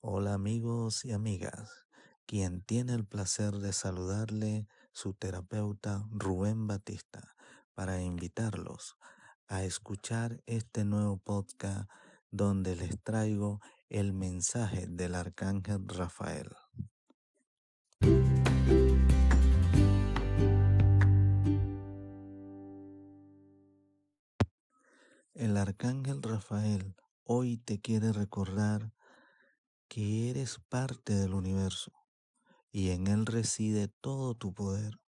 Hola amigos y amigas, quien tiene el placer de saludarle su terapeuta Rubén Batista para invitarlos a escuchar este nuevo podcast donde les traigo el mensaje del arcángel Rafael. El arcángel Rafael hoy te quiere recordar que eres parte del universo y en él reside todo tu poder.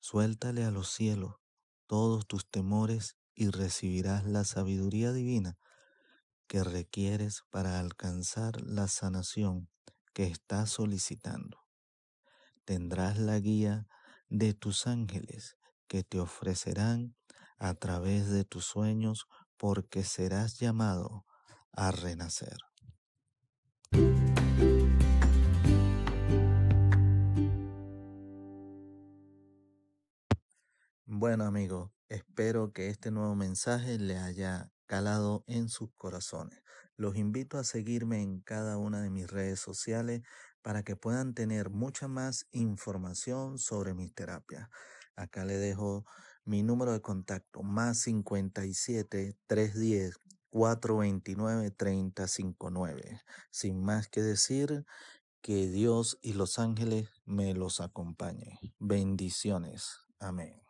Suéltale a los cielos todos tus temores y recibirás la sabiduría divina que requieres para alcanzar la sanación que estás solicitando. Tendrás la guía de tus ángeles que te ofrecerán a través de tus sueños porque serás llamado a renacer. Bueno amigos, espero que este nuevo mensaje le haya calado en sus corazones. Los invito a seguirme en cada una de mis redes sociales para que puedan tener mucha más información sobre mis terapias. Acá le dejo mi número de contacto más 57 310 429 3059. Sin más que decir, que Dios y los ángeles me los acompañen. Bendiciones. Amén.